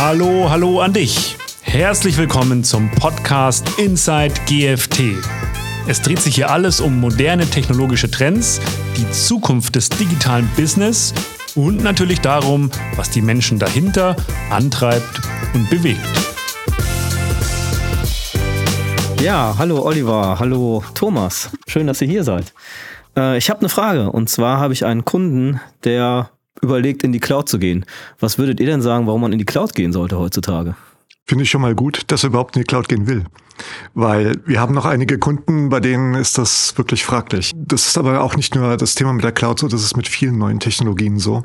Hallo, hallo an dich. Herzlich willkommen zum Podcast Inside GFT. Es dreht sich hier alles um moderne technologische Trends, die Zukunft des digitalen Business und natürlich darum, was die Menschen dahinter antreibt und bewegt. Ja, hallo Oliver, hallo Thomas. Schön, dass ihr hier seid. Äh, ich habe eine Frage und zwar habe ich einen Kunden, der überlegt, in die Cloud zu gehen. Was würdet ihr denn sagen, warum man in die Cloud gehen sollte heutzutage? Finde ich schon mal gut, dass er überhaupt in die Cloud gehen will. Weil wir haben noch einige Kunden, bei denen ist das wirklich fraglich. Das ist aber auch nicht nur das Thema mit der Cloud so, das ist mit vielen neuen Technologien so.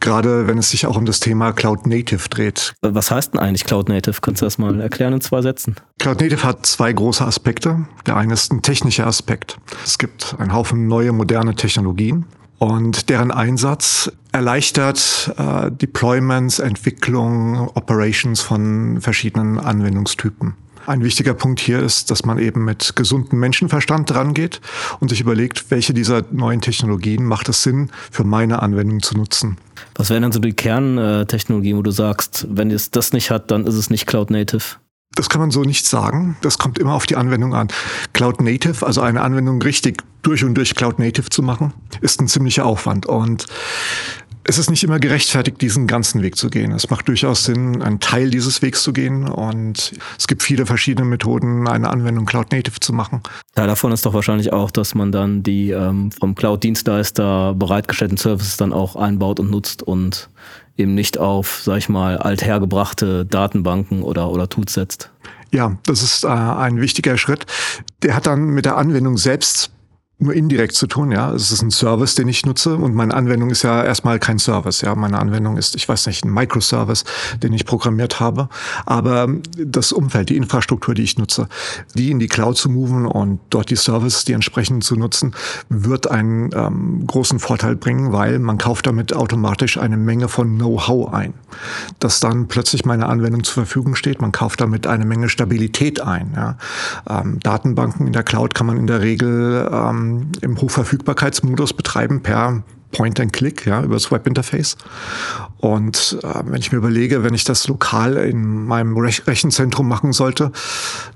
Gerade wenn es sich auch um das Thema Cloud Native dreht. Was heißt denn eigentlich Cloud Native? Kannst du das mal erklären in zwei Sätzen? Cloud Native hat zwei große Aspekte. Der eine ist ein technischer Aspekt. Es gibt einen Haufen neue, moderne Technologien und deren Einsatz erleichtert äh, Deployments, Entwicklung, Operations von verschiedenen Anwendungstypen. Ein wichtiger Punkt hier ist, dass man eben mit gesundem Menschenverstand rangeht und sich überlegt, welche dieser neuen Technologien macht es Sinn, für meine Anwendung zu nutzen. Was wären dann so die Kerntechnologien, wo du sagst, wenn es das nicht hat, dann ist es nicht Cloud Native? Das kann man so nicht sagen. Das kommt immer auf die Anwendung an. Cloud Native, also eine Anwendung richtig durch und durch Cloud Native zu machen, ist ein ziemlicher Aufwand. Und es ist nicht immer gerechtfertigt, diesen ganzen Weg zu gehen. Es macht durchaus Sinn, einen Teil dieses Wegs zu gehen. Und es gibt viele verschiedene Methoden, eine Anwendung Cloud Native zu machen. Ja, davon ist doch wahrscheinlich auch, dass man dann die ähm, vom Cloud-Dienstleister bereitgestellten Services dann auch einbaut und nutzt und eben nicht auf, sag ich mal, althergebrachte Datenbanken oder, oder Tools setzt. Ja, das ist äh, ein wichtiger Schritt. Der hat dann mit der Anwendung selbst nur indirekt zu tun, ja. Es ist ein Service, den ich nutze und meine Anwendung ist ja erstmal kein Service, ja. Meine Anwendung ist, ich weiß nicht, ein Microservice, den ich programmiert habe. Aber das Umfeld, die Infrastruktur, die ich nutze, die in die Cloud zu moven und dort die Services, die entsprechend zu nutzen, wird einen ähm, großen Vorteil bringen, weil man kauft damit automatisch eine Menge von Know-how ein, dass dann plötzlich meine Anwendung zur Verfügung steht. Man kauft damit eine Menge Stabilität ein. Ja. Ähm, Datenbanken in der Cloud kann man in der Regel ähm, im Hochverfügbarkeitsmodus betreiben per Point and Click, ja, über das Webinterface. Und äh, wenn ich mir überlege, wenn ich das lokal in meinem Rech Rechenzentrum machen sollte,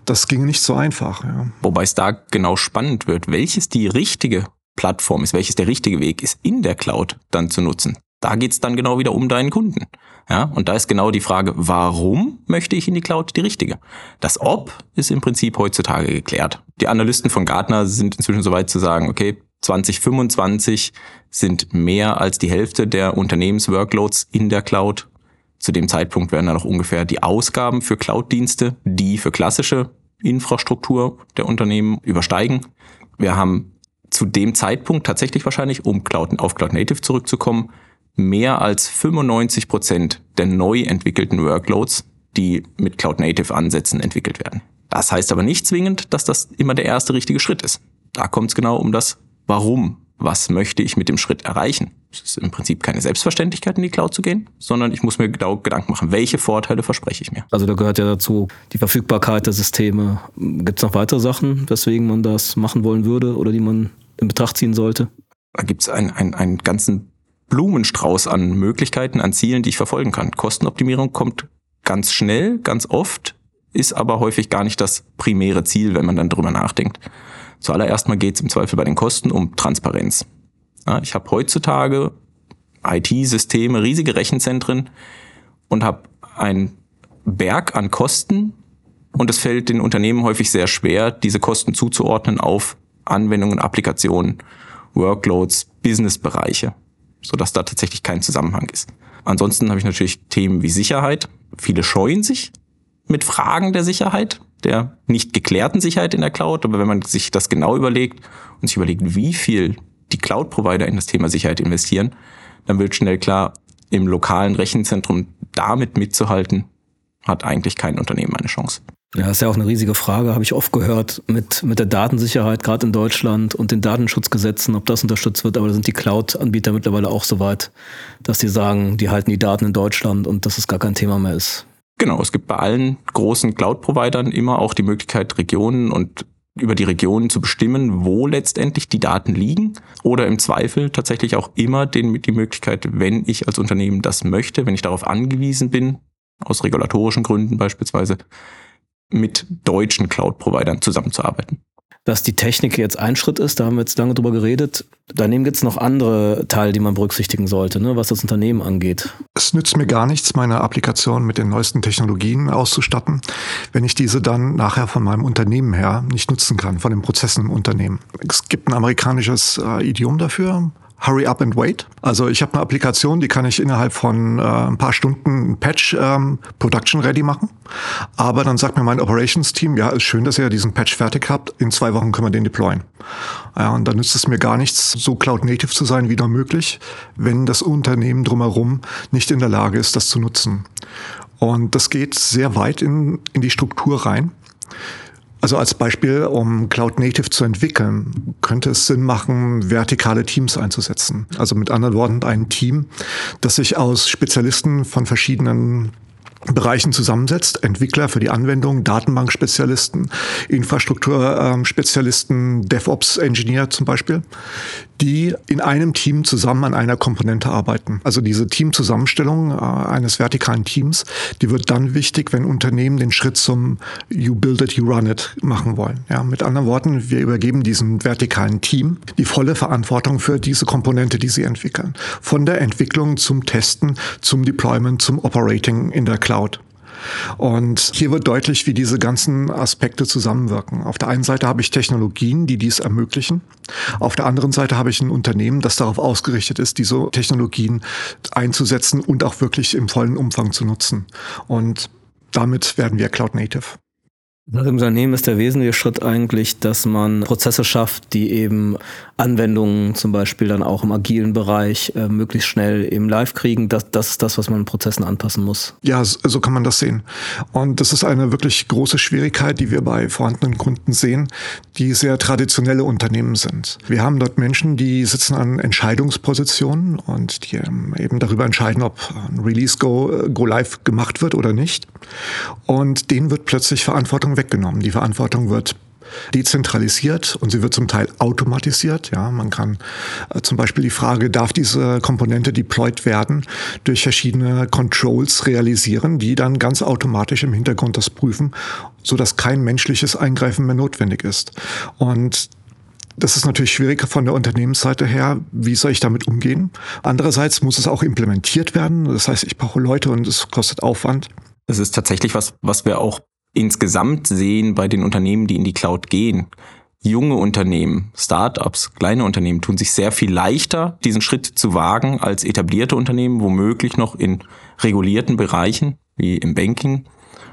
das ginge nicht so einfach. Ja. Wobei es da genau spannend wird, welches die richtige Plattform ist, welches der richtige Weg ist, in der Cloud dann zu nutzen. Da geht's dann genau wieder um deinen Kunden. Ja, und da ist genau die Frage, warum möchte ich in die Cloud die richtige? Das Ob ist im Prinzip heutzutage geklärt. Die Analysten von Gartner sind inzwischen soweit zu sagen, okay, 2025 sind mehr als die Hälfte der Unternehmensworkloads in der Cloud. Zu dem Zeitpunkt werden dann noch ungefähr die Ausgaben für Cloud-Dienste, die für klassische Infrastruktur der Unternehmen übersteigen. Wir haben zu dem Zeitpunkt tatsächlich wahrscheinlich, um Cloud, auf Cloud Native zurückzukommen, mehr als 95 Prozent der neu entwickelten Workloads, die mit Cloud Native Ansätzen entwickelt werden. Das heißt aber nicht zwingend, dass das immer der erste richtige Schritt ist. Da kommt es genau um das Warum. Was möchte ich mit dem Schritt erreichen? Es ist im Prinzip keine Selbstverständlichkeit, in die Cloud zu gehen, sondern ich muss mir genau Gedanken machen, welche Vorteile verspreche ich mir. Also da gehört ja dazu die Verfügbarkeit der Systeme. Gibt es noch weitere Sachen, weswegen man das machen wollen würde oder die man in Betracht ziehen sollte? Da gibt es einen, einen, einen ganzen Blumenstrauß an Möglichkeiten, an Zielen, die ich verfolgen kann. Kostenoptimierung kommt ganz schnell, ganz oft, ist aber häufig gar nicht das primäre Ziel, wenn man dann drüber nachdenkt. Zuallererst mal geht es im Zweifel bei den Kosten um Transparenz. Ja, ich habe heutzutage IT-Systeme, riesige Rechenzentren und habe einen Berg an Kosten und es fällt den Unternehmen häufig sehr schwer, diese Kosten zuzuordnen auf Anwendungen, Applikationen, Workloads, Businessbereiche sodass da tatsächlich kein Zusammenhang ist. Ansonsten habe ich natürlich Themen wie Sicherheit. Viele scheuen sich mit Fragen der Sicherheit, der nicht geklärten Sicherheit in der Cloud. Aber wenn man sich das genau überlegt und sich überlegt, wie viel die Cloud-Provider in das Thema Sicherheit investieren, dann wird schnell klar, im lokalen Rechenzentrum damit mitzuhalten, hat eigentlich kein Unternehmen eine Chance. Ja, ist ja auch eine riesige Frage, habe ich oft gehört, mit, mit der Datensicherheit, gerade in Deutschland und den Datenschutzgesetzen, ob das unterstützt wird. Aber da sind die Cloud-Anbieter mittlerweile auch so weit, dass die sagen, die halten die Daten in Deutschland und dass es gar kein Thema mehr ist. Genau, es gibt bei allen großen Cloud-Providern immer auch die Möglichkeit, Regionen und über die Regionen zu bestimmen, wo letztendlich die Daten liegen oder im Zweifel tatsächlich auch immer den, die Möglichkeit, wenn ich als Unternehmen das möchte, wenn ich darauf angewiesen bin, aus regulatorischen Gründen beispielsweise, mit deutschen Cloud-Providern zusammenzuarbeiten. Dass die Technik jetzt ein Schritt ist, da haben wir jetzt lange drüber geredet. Daneben gibt es noch andere Teile, die man berücksichtigen sollte, ne, was das Unternehmen angeht. Es nützt mir gar nichts, meine Applikation mit den neuesten Technologien auszustatten, wenn ich diese dann nachher von meinem Unternehmen her nicht nutzen kann, von den Prozessen im Unternehmen. Es gibt ein amerikanisches äh, Idiom dafür, Hurry Up and Wait. Also ich habe eine Applikation, die kann ich innerhalb von äh, ein paar Stunden ein Patch ähm, Production ready machen. Aber dann sagt mir mein Operations Team, ja, ist schön, dass ihr diesen Patch fertig habt. In zwei Wochen können wir den deployen. Ja, und dann nützt es mir gar nichts, so Cloud Native zu sein wie nur möglich, wenn das Unternehmen drumherum nicht in der Lage ist, das zu nutzen. Und das geht sehr weit in, in die Struktur rein. Also als Beispiel, um Cloud Native zu entwickeln, könnte es Sinn machen, vertikale Teams einzusetzen. Also mit anderen Worten, ein Team, das sich aus Spezialisten von verschiedenen Bereichen zusammensetzt. Entwickler für die Anwendung, Datenbankspezialisten, Infrastrukturspezialisten, DevOps-Engineer zum Beispiel, die in einem Team zusammen an einer Komponente arbeiten. Also diese Teamzusammenstellung äh, eines vertikalen Teams, die wird dann wichtig, wenn Unternehmen den Schritt zum You Build It, You Run It machen wollen. Ja, mit anderen Worten, wir übergeben diesem vertikalen Team die volle Verantwortung für diese Komponente, die sie entwickeln. Von der Entwicklung zum Testen, zum Deployment, zum Operating in der Cloud. Und hier wird deutlich, wie diese ganzen Aspekte zusammenwirken. Auf der einen Seite habe ich Technologien, die dies ermöglichen. Auf der anderen Seite habe ich ein Unternehmen, das darauf ausgerichtet ist, diese Technologien einzusetzen und auch wirklich im vollen Umfang zu nutzen. Und damit werden wir Cloud Native. Dem Unternehmen ist der wesentliche Schritt eigentlich, dass man Prozesse schafft, die eben Anwendungen zum Beispiel dann auch im agilen Bereich äh, möglichst schnell im Live kriegen. Das, das ist das, was man in Prozessen anpassen muss. Ja, so kann man das sehen. Und das ist eine wirklich große Schwierigkeit, die wir bei vorhandenen Kunden sehen, die sehr traditionelle Unternehmen sind. Wir haben dort Menschen, die sitzen an Entscheidungspositionen und die ähm, eben darüber entscheiden, ob ein Release Go, äh, Go Live gemacht wird oder nicht. Und denen wird plötzlich Verantwortung weggenommen. Die Verantwortung wird dezentralisiert und sie wird zum Teil automatisiert. Ja, man kann äh, zum Beispiel die Frage, darf diese Komponente deployed werden, durch verschiedene Controls realisieren, die dann ganz automatisch im Hintergrund das prüfen, so dass kein menschliches Eingreifen mehr notwendig ist. Und das ist natürlich schwieriger von der Unternehmensseite her. Wie soll ich damit umgehen? Andererseits muss es auch implementiert werden. Das heißt, ich brauche Leute und es kostet Aufwand. Es ist tatsächlich was, was wir auch insgesamt sehen bei den Unternehmen, die in die Cloud gehen. Junge Unternehmen, Startups, kleine Unternehmen tun sich sehr viel leichter, diesen Schritt zu wagen als etablierte Unternehmen, womöglich noch in regulierten Bereichen wie im Banking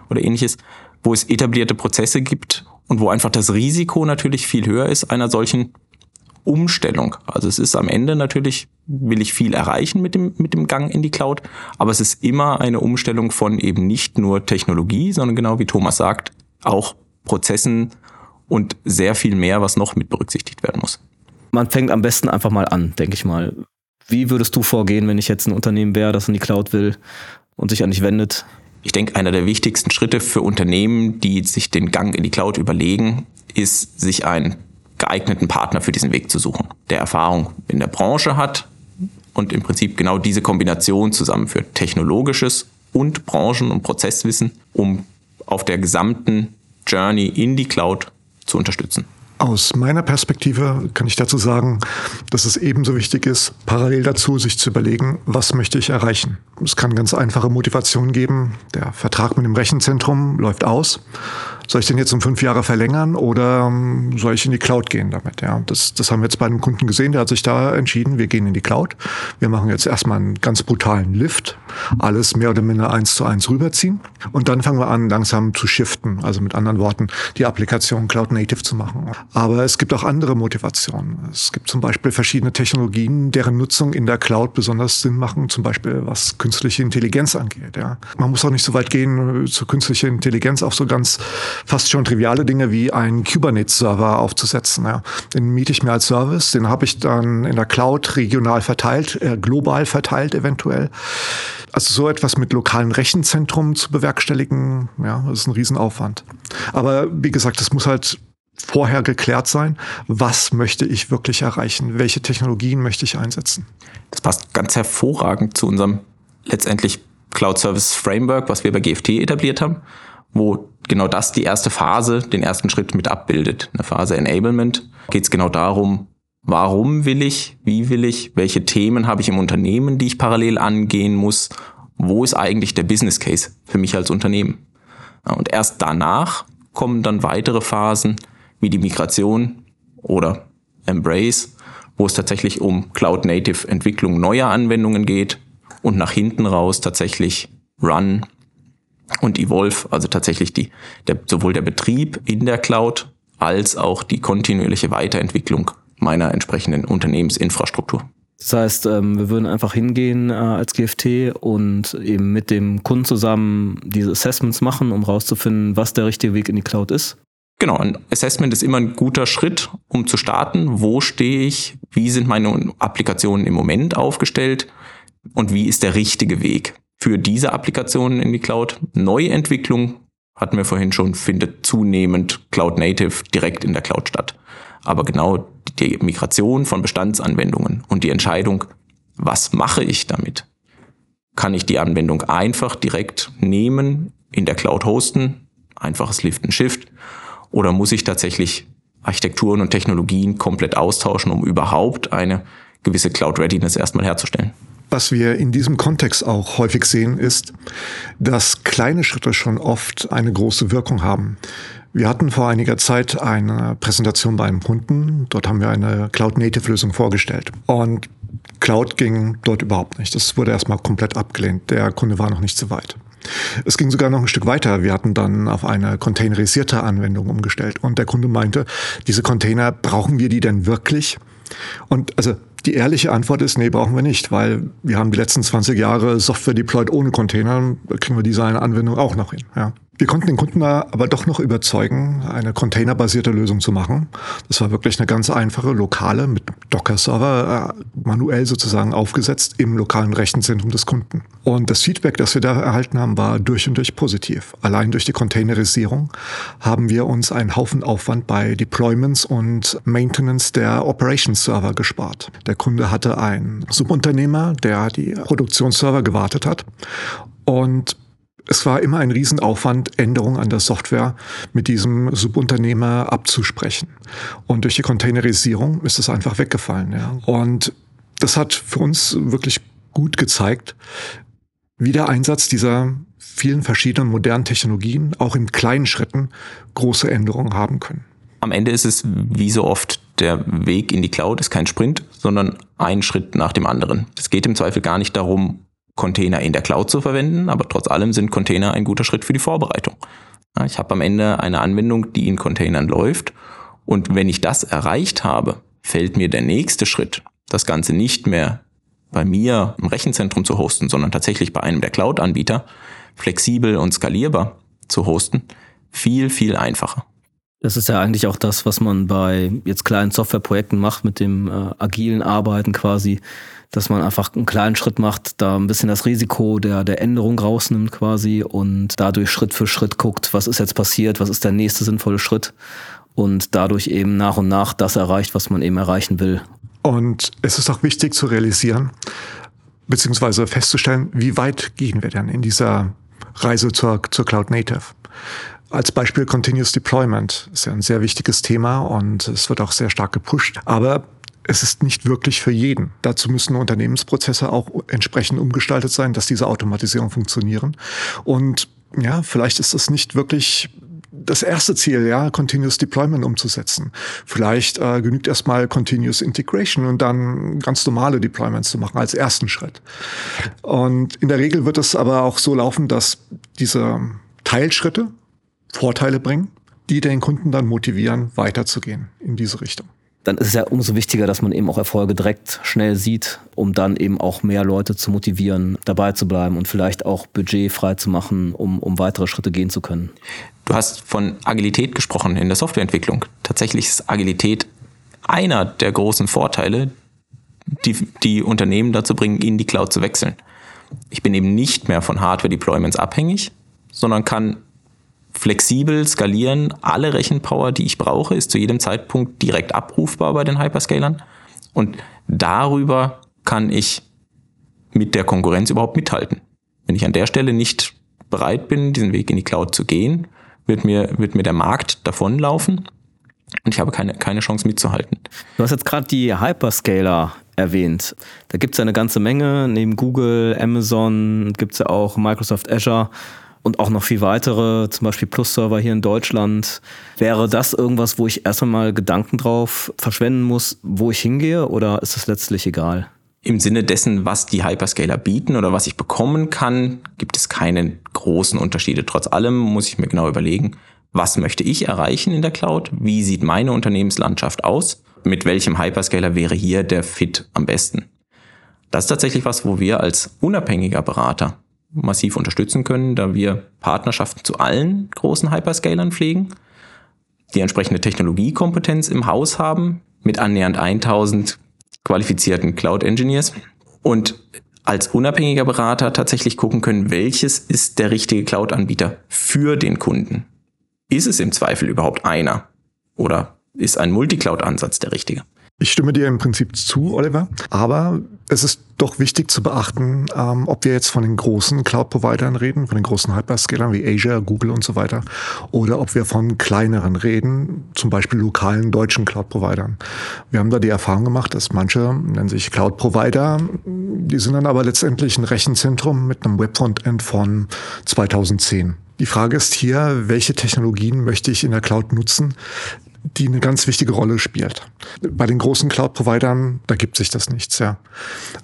oder ähnliches, wo es etablierte Prozesse gibt und wo einfach das Risiko natürlich viel höher ist einer solchen Umstellung. Also es ist am Ende natürlich, will ich viel erreichen mit dem, mit dem Gang in die Cloud, aber es ist immer eine Umstellung von eben nicht nur Technologie, sondern genau wie Thomas sagt, auch Prozessen und sehr viel mehr, was noch mit berücksichtigt werden muss. Man fängt am besten einfach mal an, denke ich mal. Wie würdest du vorgehen, wenn ich jetzt ein Unternehmen wäre, das in die Cloud will und sich an dich wendet? Ich denke, einer der wichtigsten Schritte für Unternehmen, die sich den Gang in die Cloud überlegen, ist, sich ein geeigneten Partner für diesen Weg zu suchen, der Erfahrung in der Branche hat und im Prinzip genau diese Kombination zusammenführt. Technologisches und Branchen- und Prozesswissen, um auf der gesamten Journey in die Cloud zu unterstützen. Aus meiner Perspektive kann ich dazu sagen, dass es ebenso wichtig ist, parallel dazu sich zu überlegen, was möchte ich erreichen. Es kann ganz einfache Motivation geben. Der Vertrag mit dem Rechenzentrum läuft aus soll ich den jetzt um fünf Jahre verlängern oder ähm, soll ich in die Cloud gehen damit? Ja, das, das haben wir jetzt bei einem Kunden gesehen, der hat sich da entschieden, wir gehen in die Cloud. Wir machen jetzt erstmal einen ganz brutalen Lift, alles mehr oder minder eins zu eins rüberziehen und dann fangen wir an, langsam zu shiften, also mit anderen Worten, die Applikation Cloud Native zu machen. Aber es gibt auch andere Motivationen. Es gibt zum Beispiel verschiedene Technologien, deren Nutzung in der Cloud besonders Sinn machen, zum Beispiel was künstliche Intelligenz angeht. Ja. Man muss auch nicht so weit gehen zur künstlichen Intelligenz, auch so ganz fast schon triviale Dinge wie einen Kubernetes-Server aufzusetzen. Ja. Den miete ich mir als Service, den habe ich dann in der Cloud regional verteilt, äh, global verteilt eventuell. Also so etwas mit lokalen Rechenzentrum zu bewerkstelligen, ja, das ist ein Riesenaufwand. Aber wie gesagt, das muss halt vorher geklärt sein, was möchte ich wirklich erreichen, welche Technologien möchte ich einsetzen. Das passt ganz hervorragend zu unserem letztendlich Cloud Service Framework, was wir bei GFT etabliert haben, wo genau das die erste Phase, den ersten Schritt mit abbildet. Eine Phase Enablement geht es genau darum, warum will ich, wie will ich, welche Themen habe ich im Unternehmen, die ich parallel angehen muss, wo ist eigentlich der Business Case für mich als Unternehmen. Und erst danach kommen dann weitere Phasen wie die Migration oder Embrace, wo es tatsächlich um Cloud-Native-Entwicklung neuer Anwendungen geht und nach hinten raus tatsächlich Run und Evolve, also tatsächlich die, der, sowohl der Betrieb in der Cloud als auch die kontinuierliche Weiterentwicklung meiner entsprechenden Unternehmensinfrastruktur. Das heißt, ähm, wir würden einfach hingehen äh, als GFT und eben mit dem Kunden zusammen diese Assessments machen, um rauszufinden, was der richtige Weg in die Cloud ist. Genau, ein Assessment ist immer ein guter Schritt, um zu starten. Wo stehe ich? Wie sind meine Applikationen im Moment aufgestellt? Und wie ist der richtige Weg für diese Applikationen in die Cloud? Neuentwicklung hatten wir vorhin schon, findet zunehmend Cloud Native direkt in der Cloud statt. Aber genau die Migration von Bestandsanwendungen und die Entscheidung, was mache ich damit? Kann ich die Anwendung einfach direkt nehmen, in der Cloud hosten, einfaches Lift and Shift, oder muss ich tatsächlich Architekturen und Technologien komplett austauschen, um überhaupt eine gewisse Cloud Readiness erstmal herzustellen? Was wir in diesem Kontext auch häufig sehen, ist, dass kleine Schritte schon oft eine große Wirkung haben. Wir hatten vor einiger Zeit eine Präsentation bei einem Kunden. Dort haben wir eine Cloud-Native-Lösung vorgestellt. Und Cloud ging dort überhaupt nicht. Das wurde erstmal komplett abgelehnt. Der Kunde war noch nicht so weit. Es ging sogar noch ein Stück weiter. Wir hatten dann auf eine containerisierte Anwendung umgestellt. Und der Kunde meinte, diese Container, brauchen wir die denn wirklich? Und also die ehrliche Antwort ist, nee, brauchen wir nicht, weil wir haben die letzten 20 Jahre Software deployed ohne Container, kriegen wir diese eine Anwendung auch noch hin. Ja. Wir konnten den Kunden aber doch noch überzeugen, eine containerbasierte Lösung zu machen. Das war wirklich eine ganz einfache, lokale, mit Docker-Server äh, manuell sozusagen aufgesetzt im lokalen Rechenzentrum des Kunden. Und das Feedback, das wir da erhalten haben, war durch und durch positiv. Allein durch die Containerisierung haben wir uns einen Haufen Aufwand bei Deployments und Maintenance der Operations-Server gespart. Der Kunde hatte einen Subunternehmer, der die Produktionsserver gewartet hat und es war immer ein Riesenaufwand, Änderungen an der Software mit diesem Subunternehmer abzusprechen. Und durch die Containerisierung ist es einfach weggefallen. Ja. Und das hat für uns wirklich gut gezeigt, wie der Einsatz dieser vielen verschiedenen modernen Technologien auch in kleinen Schritten große Änderungen haben können. Am Ende ist es wie so oft der Weg in die Cloud ist kein Sprint, sondern ein Schritt nach dem anderen. Es geht im Zweifel gar nicht darum, Container in der Cloud zu verwenden, aber trotz allem sind Container ein guter Schritt für die Vorbereitung. Ich habe am Ende eine Anwendung, die in Containern läuft und wenn ich das erreicht habe, fällt mir der nächste Schritt, das Ganze nicht mehr bei mir im Rechenzentrum zu hosten, sondern tatsächlich bei einem der Cloud-Anbieter, flexibel und skalierbar zu hosten, viel, viel einfacher. Das ist ja eigentlich auch das, was man bei jetzt kleinen Softwareprojekten macht mit dem äh, agilen Arbeiten quasi dass man einfach einen kleinen Schritt macht, da ein bisschen das Risiko der, der Änderung rausnimmt quasi und dadurch Schritt für Schritt guckt, was ist jetzt passiert, was ist der nächste sinnvolle Schritt und dadurch eben nach und nach das erreicht, was man eben erreichen will. Und es ist auch wichtig zu realisieren, beziehungsweise festzustellen, wie weit gehen wir denn in dieser Reise zur, zur Cloud Native. Als Beispiel Continuous Deployment ist ja ein sehr wichtiges Thema und es wird auch sehr stark gepusht. Aber es ist nicht wirklich für jeden. Dazu müssen Unternehmensprozesse auch entsprechend umgestaltet sein, dass diese Automatisierung funktionieren. Und ja, vielleicht ist das nicht wirklich das erste Ziel, ja, Continuous Deployment umzusetzen. Vielleicht äh, genügt erstmal Continuous Integration und dann ganz normale Deployments zu machen als ersten Schritt. Und in der Regel wird es aber auch so laufen, dass diese Teilschritte Vorteile bringen, die den Kunden dann motivieren, weiterzugehen in diese Richtung dann ist es ja umso wichtiger, dass man eben auch Erfolge direkt schnell sieht, um dann eben auch mehr Leute zu motivieren, dabei zu bleiben und vielleicht auch Budget frei zu machen, um, um weitere Schritte gehen zu können. Du hast von Agilität gesprochen in der Softwareentwicklung. Tatsächlich ist Agilität einer der großen Vorteile, die die Unternehmen dazu bringen, in die Cloud zu wechseln. Ich bin eben nicht mehr von Hardware-Deployments abhängig, sondern kann flexibel skalieren. Alle Rechenpower, die ich brauche, ist zu jedem Zeitpunkt direkt abrufbar bei den Hyperscalern. Und darüber kann ich mit der Konkurrenz überhaupt mithalten. Wenn ich an der Stelle nicht bereit bin, diesen Weg in die Cloud zu gehen, wird mir, wird mir der Markt davonlaufen und ich habe keine, keine Chance mitzuhalten. Du hast jetzt gerade die Hyperscaler erwähnt. Da gibt es ja eine ganze Menge. Neben Google, Amazon gibt es ja auch Microsoft Azure und auch noch viel weitere, zum Beispiel Plus-Server hier in Deutschland. Wäre das irgendwas, wo ich erstmal mal Gedanken drauf verschwenden muss, wo ich hingehe oder ist das letztlich egal? Im Sinne dessen, was die Hyperscaler bieten oder was ich bekommen kann, gibt es keine großen Unterschiede. Trotz allem muss ich mir genau überlegen, was möchte ich erreichen in der Cloud? Wie sieht meine Unternehmenslandschaft aus? Mit welchem Hyperscaler wäre hier der Fit am besten? Das ist tatsächlich was, wo wir als unabhängiger Berater massiv unterstützen können, da wir Partnerschaften zu allen großen Hyperscalern pflegen, die entsprechende Technologiekompetenz im Haus haben, mit annähernd 1000 qualifizierten Cloud Engineers und als unabhängiger Berater tatsächlich gucken können, welches ist der richtige Cloud-Anbieter für den Kunden. Ist es im Zweifel überhaupt einer? Oder ist ein Multicloud-Ansatz der richtige? Ich stimme dir im Prinzip zu, Oliver. Aber es ist doch wichtig zu beachten, ähm, ob wir jetzt von den großen Cloud-Providern reden, von den großen Hyperscalern wie Azure, Google und so weiter, oder ob wir von kleineren reden, zum Beispiel lokalen deutschen Cloud-Providern. Wir haben da die Erfahrung gemacht, dass manche nennen sich Cloud-Provider, die sind dann aber letztendlich ein Rechenzentrum mit einem Webfrontend von 2010. Die Frage ist hier, welche Technologien möchte ich in der Cloud nutzen, die eine ganz wichtige Rolle spielt. Bei den großen Cloud-Providern, da gibt sich das nichts, ja.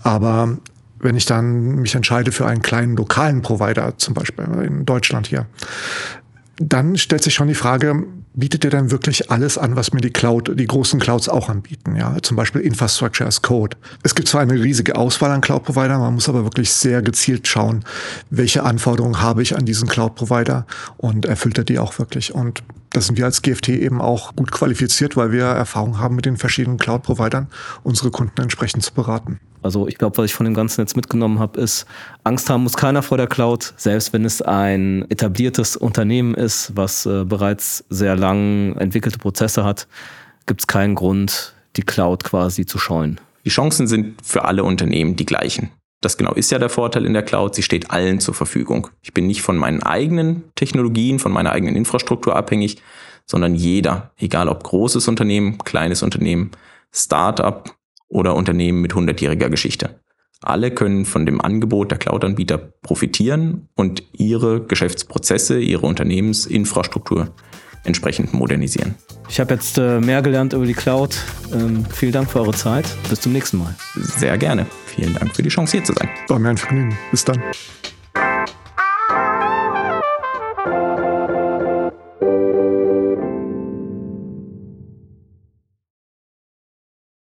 Aber wenn ich dann mich entscheide für einen kleinen lokalen Provider, zum Beispiel in Deutschland hier, dann stellt sich schon die Frage, bietet der dann wirklich alles an, was mir die Cloud, die großen Clouds auch anbieten, ja, zum Beispiel Infrastructure as Code. Es gibt zwar eine riesige Auswahl an Cloud-Providern, man muss aber wirklich sehr gezielt schauen, welche Anforderungen habe ich an diesen Cloud-Provider und erfüllt er die auch wirklich. Und da sind wir als GFT eben auch gut qualifiziert, weil wir Erfahrung haben mit den verschiedenen Cloud-Providern, unsere Kunden entsprechend zu beraten. Also ich glaube, was ich von dem Ganzen jetzt mitgenommen habe, ist, Angst haben muss keiner vor der Cloud, selbst wenn es ein etabliertes Unternehmen ist, was äh, bereits sehr lang entwickelte Prozesse hat, gibt es keinen Grund, die Cloud quasi zu scheuen. Die Chancen sind für alle Unternehmen die gleichen. Das genau ist ja der Vorteil in der Cloud. Sie steht allen zur Verfügung. Ich bin nicht von meinen eigenen Technologien, von meiner eigenen Infrastruktur abhängig, sondern jeder, egal ob großes Unternehmen, kleines Unternehmen, Startup oder Unternehmen mit hundertjähriger Geschichte. Alle können von dem Angebot der Cloud-Anbieter profitieren und ihre Geschäftsprozesse, ihre Unternehmensinfrastruktur entsprechend modernisieren. Ich habe jetzt äh, mehr gelernt über die Cloud. Ähm, vielen Dank für eure Zeit. Bis zum nächsten Mal. Sehr gerne. Vielen Dank für die Chance, hier zu sein. War mir ein Vergnügen. Bis dann.